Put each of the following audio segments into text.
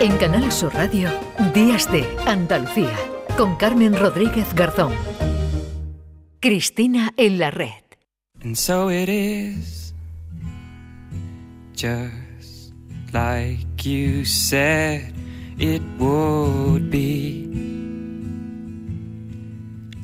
En Canal Sur Radio, Días de Andalucía, con Carmen Rodríguez Garzón. Cristina en la red. And so it is, just like you said it would be.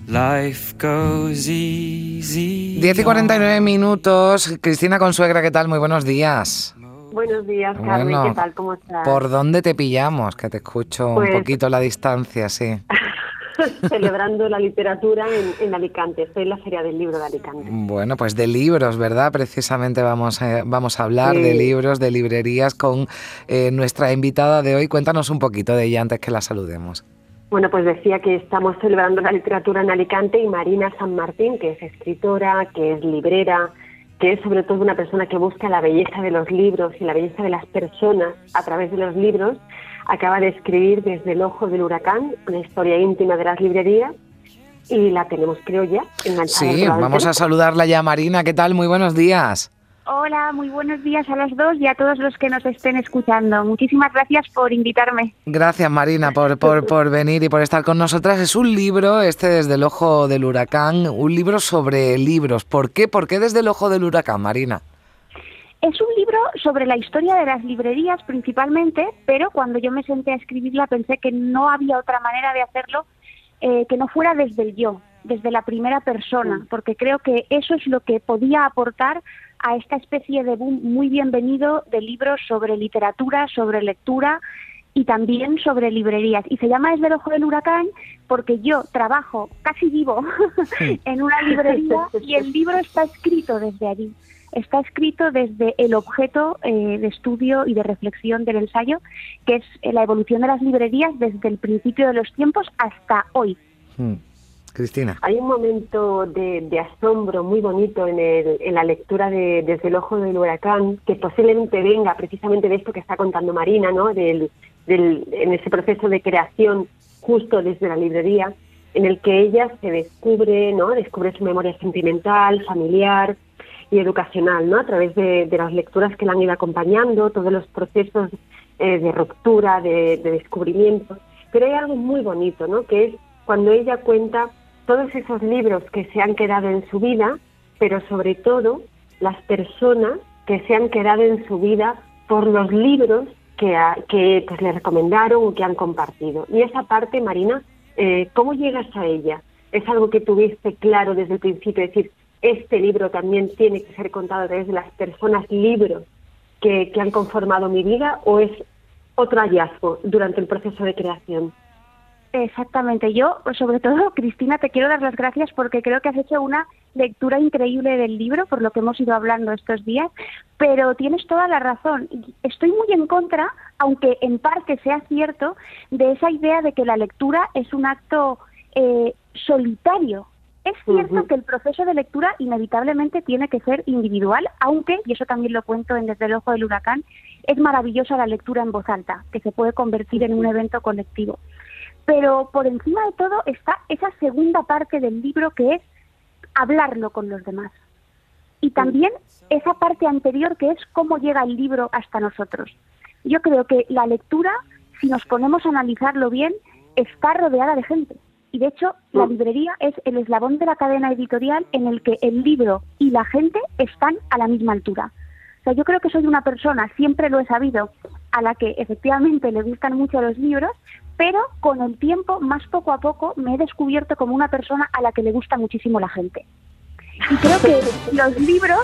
Life goes easy. 10 y 49 minutos. Cristina Consuegra, ¿qué tal? Muy buenos días. Buenos días, Carmen. Bueno, ¿Qué tal? ¿Cómo estás? ¿Por dónde te pillamos? Que te escucho Pues- un poquito la distancia, sí. Celebrando la literatura en, en Alicante. Estoy en la Feria del Libro de Alicante. Bueno, pues de libros, ¿verdad? Precisamente vamos, a- vamos a hablar Sí. de libros, de librerías con eh, nuestra invitada de hoy. Cuéntanos un poquito de ella antes que la saludemos. Bueno, pues decía que estamos celebrando la literatura en Alicante y Marina San Martín, que es escritora, que es librera, que es sobre todo una persona que busca la belleza de los libros y la belleza de las personas a través de los libros, acaba de escribir Desde el ojo del huracán, una historia íntima de las librerías, y la tenemos, creo ya, enganchada. Sí, vamos a saludarla ya, Marina. ¿Qué tal? Muy buenos días. Hola, muy buenos días a los dos y a todos los que nos estén escuchando. Muchísimas gracias por invitarme. Gracias, Marina, por, por, por venir y por estar con nosotras. Es un libro, este desde el ojo del huracán, un libro sobre libros. ¿Por qué? ¿Por qué desde el ojo del huracán, Marina? Es un libro sobre la historia de las librerías principalmente, pero cuando yo me senté a escribirla pensé que no había otra manera de hacerlo eh, que no fuera desde el yo, desde la primera persona, porque creo que eso es lo que podía aportar a esta especie de boom muy bienvenido de libros sobre literatura, sobre lectura y también sobre librerías. Y se llama Desde el Ojo del Huracán porque yo trabajo, casi vivo, en una librería y el libro está escrito desde allí. Está escrito desde el objeto eh, de estudio y de reflexión del ensayo, que es la evolución de las librerías desde el principio de los tiempos hasta hoy. Hmm. Cristina. Hay un momento de, de asombro muy bonito en, el- en la lectura de Desde el ojo del huracán, que posiblemente venga precisamente de esto que está contando Marina, ¿no? Del, del- en ese proceso de creación justo desde la librería, en el que ella se descubre, ¿no? Descubre su memoria sentimental, familiar y educacional, ¿no? A través de, de las lecturas que la han ido acompañando, todos los procesos eh, de ruptura, de, de descubrimiento. Pero hay algo muy bonito, ¿no? Que es cuando ella cuenta todos esos libros que se han quedado en su vida, pero sobre todo las personas que se han quedado en su vida por los libros que, ha- que pues, le recomendaron o que han compartido. Y esa parte, Marina, eh, ¿cómo llegas a ella? ¿Es algo que tuviste claro desde el principio? Es decir, este libro también tiene que ser contado a través de las personas libros que, que han conformado mi vida o es otro hallazgo durante el proceso de creación? Exactamente. Yo, sobre todo, Cristina, te quiero dar las gracias porque creo que has hecho una lectura increíble del libro, por lo que hemos ido hablando estos días, pero tienes toda la razón. Estoy muy en contra, aunque en parte sea cierto, de esa idea de que la lectura es un acto eh, solitario. Es cierto que el proceso de lectura inevitablemente tiene que ser individual, aunque, y eso también lo cuento en Desde el Ojo del Huracán, es maravillosa la lectura en voz alta, que se puede convertir en un evento colectivo pero por encima de todo está esa segunda parte del libro que es hablarlo con los demás. Y también esa parte anterior que es cómo llega el libro hasta nosotros. Yo creo que la lectura, si nos ponemos a analizarlo bien, está rodeada de gente. Y de hecho, la librería es el eslabón de la cadena editorial en el que el libro y la gente están a la misma altura. O sea, yo creo que soy una persona, siempre lo he sabido, a la que efectivamente le gustan mucho los libros, pero con el tiempo, más poco a poco, me he descubierto como una persona a la que le gusta muchísimo la gente. Y creo que los libros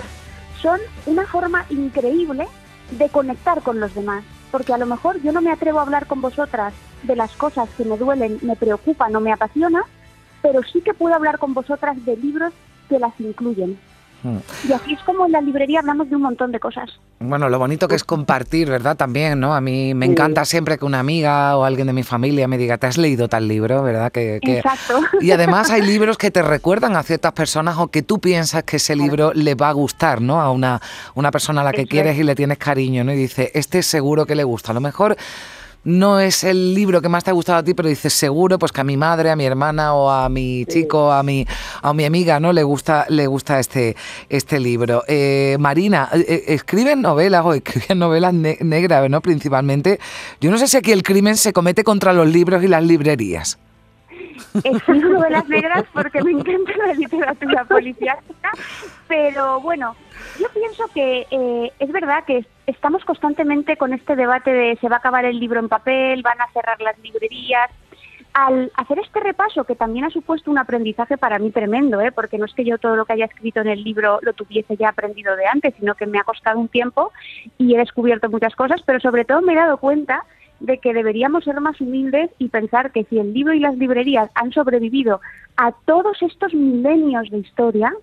son una forma increíble de conectar con los demás, porque a lo mejor yo no me atrevo a hablar con vosotras de las cosas que me duelen, me preocupan o me apasionan, pero sí que puedo hablar con vosotras de libros que las incluyen. Y así es como en la librería hablamos de un montón de cosas. Bueno, lo bonito que es compartir, ¿verdad? También, ¿no? A mí me encanta siempre que una amiga o alguien de mi familia me diga, ¿te has leído tal libro, verdad? Que, que- Exacto. Y además hay libros que te recuerdan a ciertas personas o que tú piensas que ese libro le va a gustar, ¿no? A una, una persona a la que quieres es. y le tienes cariño, ¿no? Y dice, este seguro que le gusta. A lo mejor no es el libro que más te ha gustado a ti, pero dices seguro pues que a mi madre, a mi hermana o a mi chico, a mi, a mi amiga, ¿no? Le gusta, le gusta este, este libro. Eh, Marina, eh, eh, escriben novelas o escriben novelas negras, ¿no? Principalmente. Yo no sé si aquí el crimen se comete contra los libros y las librerías. Escribo novelas negras porque me encanta la literatura policíaca, pero bueno, yo pienso que eh, es verdad que estamos constantemente con este debate de se va a acabar el libro en papel, van a cerrar las librerías. Al hacer este repaso, que también ha supuesto un aprendizaje para mí tremendo, ¿eh? porque no es que yo todo lo que haya escrito en el libro lo tuviese ya aprendido de antes, sino que me ha costado un tiempo y he descubierto muchas cosas, pero sobre todo me he dado cuenta de que deberíamos ser más humildes y pensar que si el libro y las librerías han sobrevivido a todos estos milenios de historia,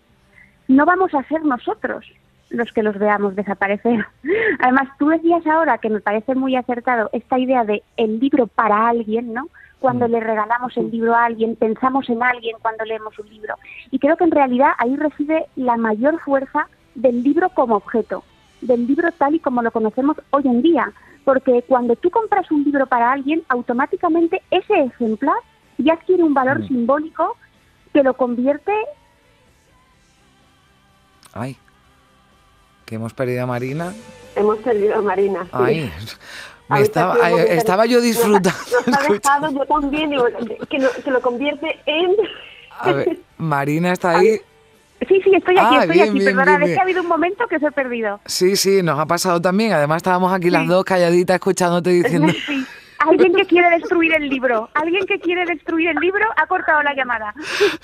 no vamos a ser nosotros los que los veamos desaparecer. Además, tú decías ahora que me parece muy acertado esta idea de el libro para alguien, ¿no? Cuando mm. le regalamos el libro a alguien, pensamos en alguien cuando leemos un libro. Y creo que en realidad ahí reside la mayor fuerza del libro como objeto, del libro tal y como lo conocemos hoy en día. Porque cuando tú compras un libro para alguien, automáticamente ese ejemplar ya adquiere un valor mm. simbólico que lo convierte Ay, que hemos perdido a Marina. Hemos perdido a Marina. Ay, estaba, estaba yo disfrutando. Nos, ha dejado, yo también, que, que, lo convierte en... A ver, Marina está ahí. Sí, sí, estoy aquí, ah, estoy aquí. Perdona, es que ha habido un momento que se he perdido. Sí, sí, nos ha pasado también. Además estábamos aquí las dos calladitas escuchándote diciendo... Sí. Alguien que quiere destruir el libro. Alguien que quiere destruir el libro ha cortado la llamada.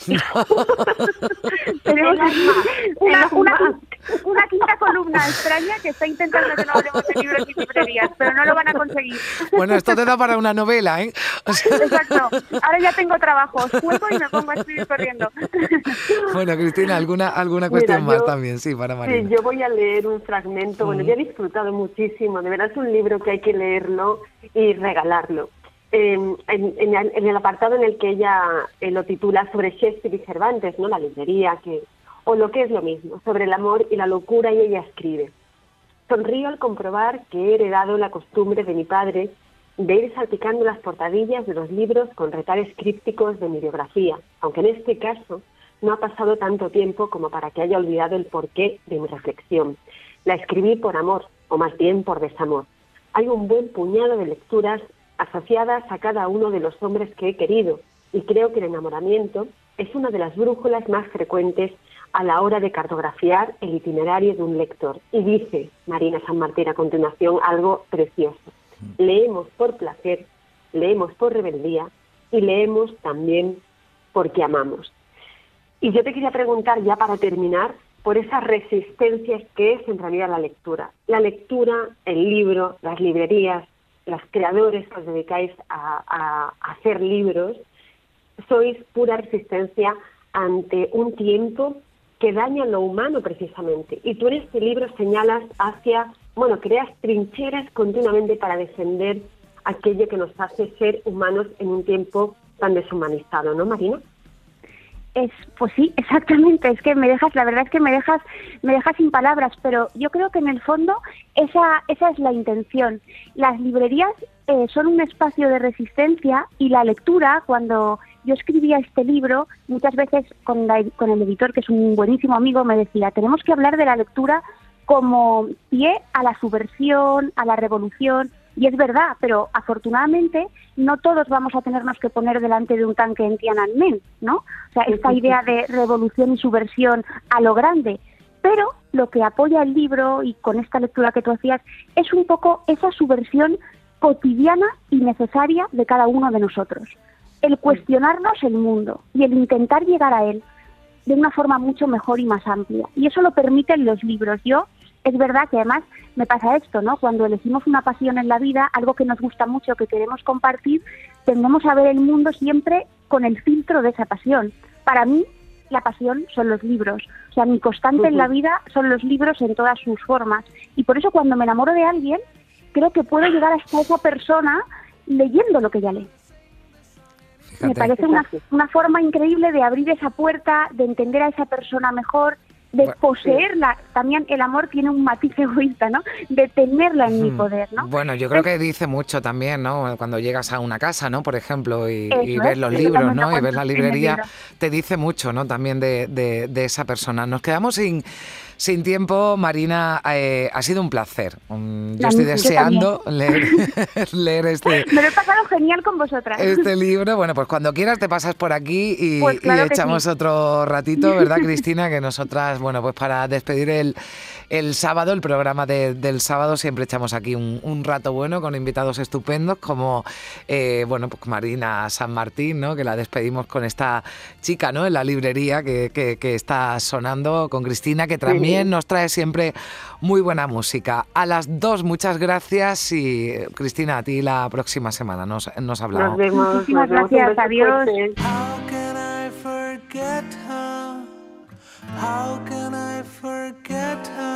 Tenemos una, una, quinta columna extraña que está intentando que no hablemos de libros y librerías, pero no lo van a conseguir. Bueno, esto te da para una novela, ¿eh? Exacto. Ahora ya tengo trabajo. Juego y me pongo a escribir corriendo. Bueno, Cristina, ¿alguna, alguna cuestión más también? Sí, para María. Sí, yo voy a leer un fragmento. Bueno, yo he disfrutado muchísimo. De verdad es un libro que hay que leerlo y regalarlo. en, el apartado en el que ella eh, lo titula sobre Shakespeare y Cervantes, ¿no? la librería, que, o lo que es lo mismo, sobre el amor y la locura, y ella escribe. Sonrío al comprobar que he heredado la costumbre de mi padre de ir salpicando las portadillas de los libros con retares crípticos de mi biografía, aunque en este caso no ha pasado tanto tiempo como para que haya olvidado el porqué de mi reflexión. La escribí por amor, o más bien por desamor hay un buen puñado de lecturas asociadas a cada uno de los hombres que he querido y creo que el enamoramiento es una de las brújulas más frecuentes a la hora de cartografiar el itinerario de un lector. Y dice Marina San Martín a continuación algo precioso. Leemos por placer, leemos por rebeldía y leemos también porque amamos. Y yo te quería preguntar ya para terminar, por esas resistencias que es en realidad la lectura. La lectura, el libro, las librerías, los creadores que os dedicáis a, hacer libros, sois pura resistencia ante un tiempo que daña lo humano precisamente. Y tú en este libro señalas hacia, bueno, creas trincheras continuamente para defender aquello que nos hace ser humanos en un tiempo tan deshumanizado, ¿no, Marina? Es, pues sí, exactamente. Es que me dejas, la verdad es que me dejas, me dejas sin palabras. Pero yo creo que en el fondo esa, esa es la intención. Las librerías eh, son un espacio de resistencia y la lectura, cuando yo escribía este libro, muchas veces con, con el editor, que es un buenísimo amigo, me decía, tenemos que hablar de la lectura como pie a la subversión, a la revolución, y es verdad, pero afortunadamente no todos vamos a tenernos que poner delante de un tanque en Tiananmen, ¿no? O sea, esta idea de revolución y subversión a lo grande. Pero lo que apoya el libro y con esta lectura que tú hacías es un poco esa subversión cotidiana y necesaria de cada uno de nosotros. El cuestionarnos el mundo y el intentar llegar a él de una forma mucho mejor y más amplia. Y eso lo permiten los libros. Yo es verdad que además me pasa esto, ¿no? Cuando elegimos una pasión en la vida, algo que nos gusta mucho, que queremos compartir, tendemos a ver el mundo siempre con el filtro de esa pasión. Para mí, la pasión son los libros. O sea, mi constante en la vida son los libros en todas sus formas. Y por eso cuando me enamoro de alguien, creo que puedo llegar hasta esa persona leyendo lo que ya lee. Me parece una, una forma increíble de abrir esa puerta, de entender a esa persona mejor de poseerla. También el amor tiene un matiz egoísta, ¿no? De tenerla en mi Mm. poder, ¿no? Bueno, yo creo que dice mucho también, ¿no? Cuando llegas a una casa, ¿no? Por ejemplo, y, y es, ves los libros, ¿no? Y ves la librería, te dice mucho, ¿no? También de, de- de esa persona. Nos quedamos sin, sin tiempo, Marina. eh, ha sido un placer. Mm, yo estoy yo deseando leer, leer este, Me lo he pasado genial con vosotras. este libro. Bueno, pues cuando quieras te pasas por aquí y, Pues claro y que echamos sí. otro ratito, ¿verdad, Cristina? Que nosotras, bueno, pues para despedir el, el sábado, el programa de- del sábado, siempre echamos aquí un, un rato bueno con invitados estupendos como, eh, bueno, pues Marina San Martín, ¿no? Que la despedimos con esta chica, ¿no? En la librería que, que- que está sonando con Cristina, que también nos trae siempre muy buena música. A las dos, muchas gracias y Cristina, a ti la próxima semana nos, nos hablamos. Nos vemos. Muchísimas nos vemos, un gracias, adiós. How can I forget her?